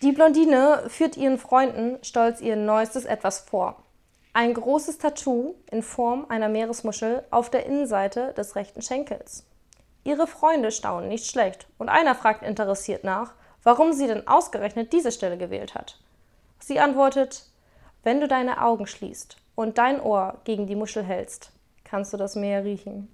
Die Blondine führt ihren Freunden stolz ihr neuestes Etwas vor. Ein großes Tattoo in Form einer Meeresmuschel auf der Innenseite des rechten Schenkels. Ihre Freunde staunen nicht schlecht und einer fragt interessiert nach, warum sie denn ausgerechnet diese Stelle gewählt hat. Sie antwortet, wenn du deine Augen schließt und dein Ohr gegen die Muschel hältst, kannst du das Meer riechen.